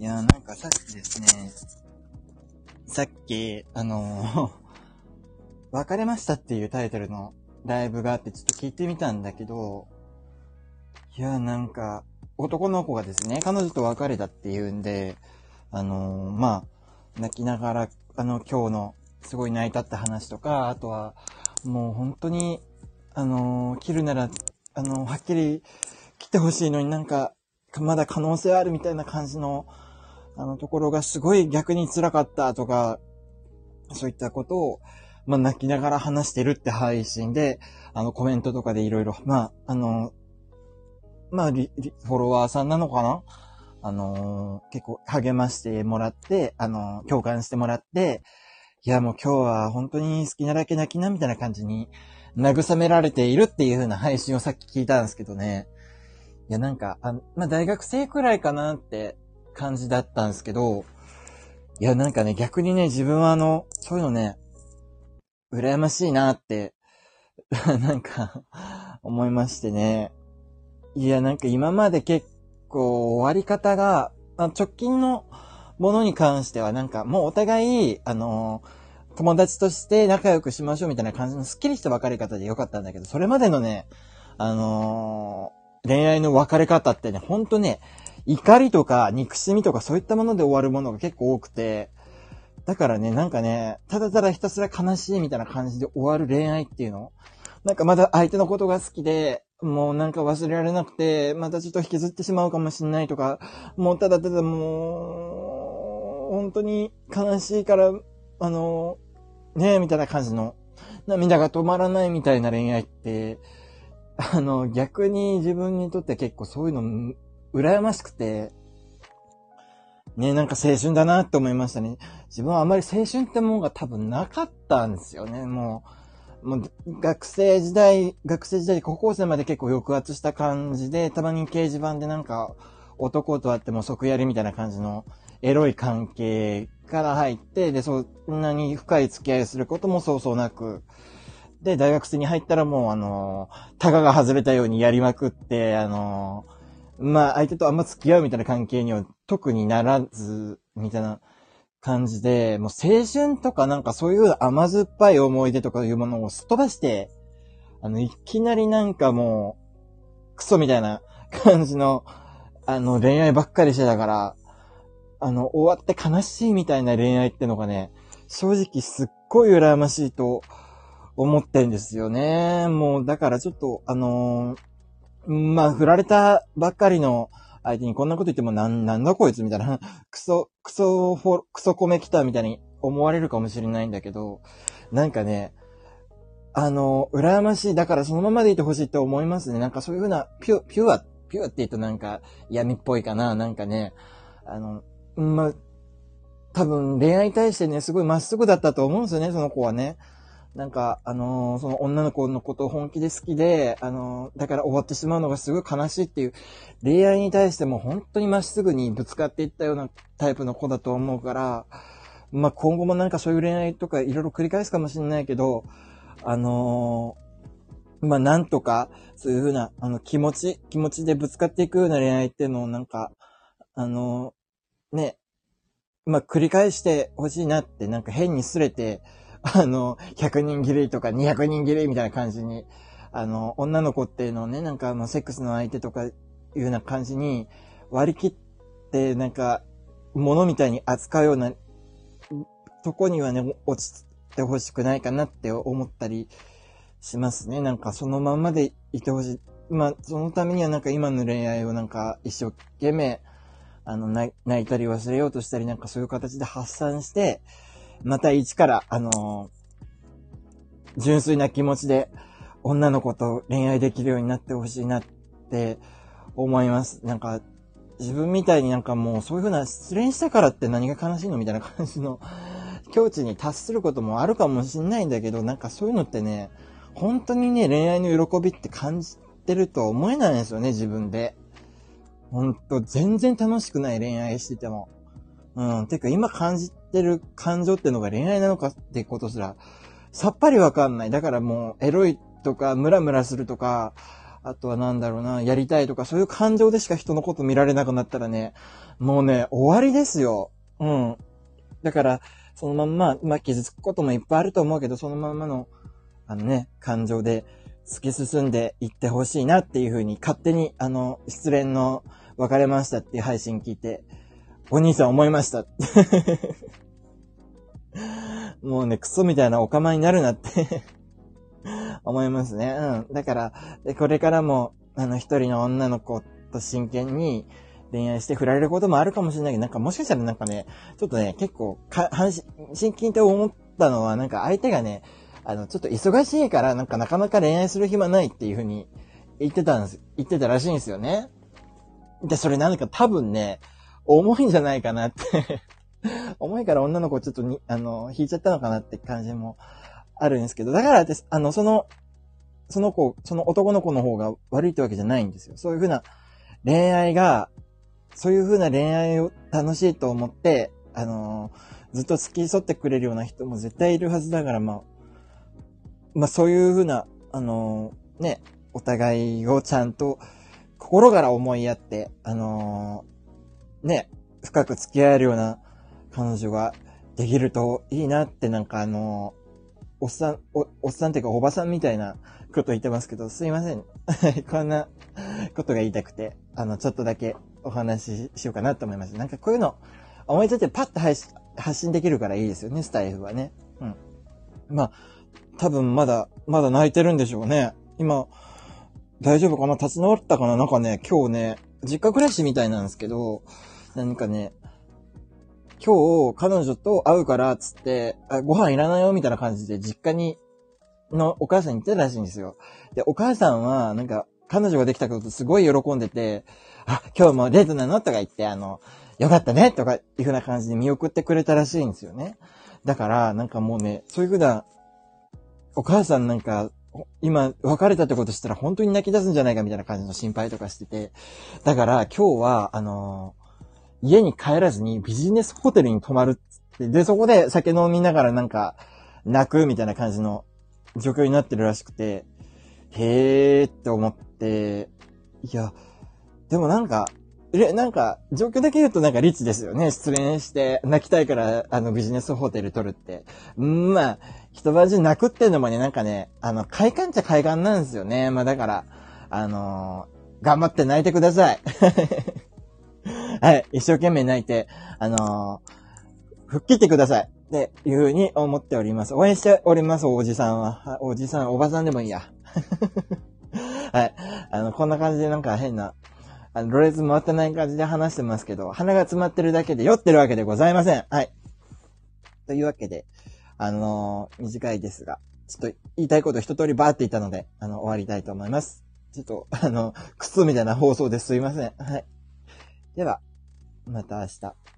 いや、なんかさっきですね、さっき、あの 別れましたっていうタイトルのライブがあってちょっと聞いてみたんだけど、いや、なんか、男の子がですね、彼女と別れたっていうんで、あのまあ、泣きながら、あの、今日の、すごい泣いたって話とか、あとは、もう本当に、あの切るなら、あのはっきり来てほしいのになんか、まだ可能性あるみたいな感じの、あのところがすごい逆に辛かったとか、そういったことを、まあ、泣きながら話してるって配信で、あの、コメントとかでいろいろ、まあ、あの、まあ、フォロワーさんなのかな？あのー、結構励ましてもらって、あのー、共感してもらって、いや、もう今日は本当に好きなだけ泣きな、みたいな感じに慰められているっていう風な配信をさっき聞いたんですけどね。いや、なんか、あまあ、大学生くらいかなって感じだったんですけど、いや、なんかね、逆にね、自分はあの、そういうのね、羨ましいなって、なんか、思いましてね。いや、なんか今まで結構終わり方が、直近のものに関してはなんかもうお互い、あの友達として仲良くしましょうみたいな感じのスッキリした別れ方でよかったんだけど、それまでのね、あのー、恋愛の別れ方ってね、ほんとね、怒りとか憎しみとかそういったもので終わるものが結構多くて、だからね、なんかね、ただただひたすら悲しいみたいな感じで終わる恋愛っていうの。なんかまだ相手のことが好きで、もうなんか忘れられなくて、またちょっと引きずってしまうかもしんないとか、もうただただもう、本当に悲しいから、あの、ねえ、みたいな感じの、涙が止まらないみたいな恋愛って、あの、逆に自分にとって結構そういうの、羨ましくて、ね、なんか青春だなって思いましたね。自分はあまり青春ってもんが多分なかったんですよね。もう、もう学生時代、学生時代、高校生まで結構抑圧した感じで、たまに掲示板でなんか男と会っても即やりみたいな感じのエロい関係から入って、で、そんなに深い付き合いすることもそうそうなく、で、大学生に入ったらもうあの、タガが外れたようにやりまくって、あの、まあ、相手とあんま付き合うみたいな関係には特にならず、みたいな感じで、もう青春とかなんかそういう甘酸っぱい思い出とかいうものをすっ飛ばして、あの、いきなりなんかもう、クソみたいな感じの、あの、恋愛ばっかりしてたから、あの、終わって悲しいみたいな恋愛ってのがね、正直すっごい羨ましいと思ってんですよね。もう、だからちょっと、あのーまあ、振られたばっかりの相手にこんなこと言ってもなん、なんだこいつみたいな、クソ、クソ、クソコメ来たみたいに思われるかもしれないんだけど、なんかね、あの、羨ましい。だからそのままでいてほしいって思いますね。なんかそういうふうな、ピュ、ピュア、ピュアって言うとなんか闇っぽいかな。なんかね、あの、まあ、多分恋愛に対してね、すごいまっすぐだったと思うんですよね、その子はね。なんか、あのー、その女の子のことを本気で好きで、あのー、だから終わってしまうのがすごい悲しいっていう、恋愛に対しても本当にまっすぐにぶつかっていったようなタイプの子だと思うから、まあ、今後もなんかそういう恋愛とかいろいろ繰り返すかもしれないけど、あのー、まあ、なんとか、そういうふうな、あの、気持ち、気持ちでぶつかっていくような恋愛っていうのをなんか、あのね、まあ、繰り返してほしいなって、なんか変にすれて、あの、100人切りとか200人切りみたいな感じに、あの、女の子っていうのをね、なんかあの、セックスの相手とかいうような感じに割り切って、なんか、物みたいに扱うようなとこにはね、落ちてほしくないかなって思ったりしますね。なんかそのまんまでいてほしい。まあ、そのためにはなんか今の恋愛をなんか一生懸命、あの、泣いたり忘れようとしたりなんかそういう形で発散して、また一から、あのー、純粋な気持ちで女の子と恋愛できるようになってほしいなって思います。なんか、自分みたいになんかもうそういう風な失恋したからって何が悲しいのみたいな感じの 境地に達することもあるかもしんないんだけど、なんかそういうのってね、本当にね、恋愛の喜びって感じてるとは思えないんですよね、自分で。ほんと、全然楽しくない恋愛してても。うん。てか今感じてる感情ってのが恋愛なのかってことすら、さっぱりわかんない。だからもう、エロいとか、ムラムラするとか、あとはなんだろうな、やりたいとか、そういう感情でしか人のこと見られなくなったらね、もうね、終わりですよ。うん。だから、そのまんま、まあ、傷つくこともいっぱいあると思うけど、そのまんまの、あのね、感情で突き進んでいってほしいなっていうふうに、勝手に、あの、失恋の別れましたっていう配信聞いて、お兄さん思いました。もうね、クソみたいなお構いになるなって思いますね。うん。だから、これからも、あの、一人の女の子と真剣に恋愛して振られることもあるかもしれないけど、なんかもしかしたらなんかね、ちょっとね、結構、か、半真剣って思ったのは、なんか相手がね、あの、ちょっと忙しいから、なんかなかなか恋愛する暇ないっていう風に言ってたんです、言ってたらしいんですよね。で、それなんか多分ね、重いんじゃないかなって 重いから女の子ちょっとに、あの、引いちゃったのかなって感じもあるんですけど、だからです、あの、その、その子、その男の子の方が悪いってわけじゃないんですよ。そういうふうな恋愛が、そういうふうな恋愛を楽しいと思って、あのー、ずっと付き添ってくれるような人も絶対いるはずだから、まあ、まあそういうふうな、あのー、ね、お互いをちゃんと心から思いやって、あのー、ね、深く付き合えるような彼女ができるといいなってなんかあのおっさん、お、おっさんっていうかおばさんみたいなこと言ってますけど、すいません。こんなことが言いたくて、あの、ちょっとだけお話ししようかなと思います。なんかこういうの、思いついてパッと発信できるからいいですよね、スタイフはね。うん。まあ、多分まだ、まだ泣いてるんでしょうね。今、大丈夫かな？立ち直ったかな？なんかね、今日ね、実家暮らしみたいなんですけど、何かね、今日、彼女と会うからっ、つって、あ、ご飯いらないよ、みたいな感じで、実家に、のお母さんに言ってたらしいんですよ。で、お母さんは、なんか、彼女ができたことすごい喜んでて、あ、今日もデートなのとか言って、あの、よかったねとかいう風な感じで見送ってくれたらしいんですよね。だから、なんかもうね、そういう風な、お母さんなんか、今、別れたってことしたら本当に泣き出すんじゃないかみたいな感じの心配とかしてて。だから、今日は、あの家に帰らずにビジネスホテルに泊まるって、で、そこで酒飲みながらなんか、泣くみたいな感じの状況になってるらしくて、へーって思って、いや、でもなんか、え、なんか、状況だけ言うとなんかリッチですよね。失恋して泣きたいから、あの、ビジネスホテル取るって。んまあ、一晩中泣くっていうのもね、なんかね、あの、快感っちゃ快感なんですよね。まあだから、あのー、頑張って泣いてください。はい、一生懸命泣いて、あのー、吹っ切ってください。っていうふうに思っております。応援しております、おじさんは。おじさん、おばさんでもいいや。はい。あの、こんな感じでなんか変な、あの、ロレス回ってない感じで話してますけど、鼻が詰まってるだけで酔ってるわけでございません。はい。というわけで、あのー、短いですが、ちょっと言いたいこと一通りバーって言ったので、あの、終わりたいと思います。ちょっと、あの、クソみたいな放送ですいません。はい。では、また明日。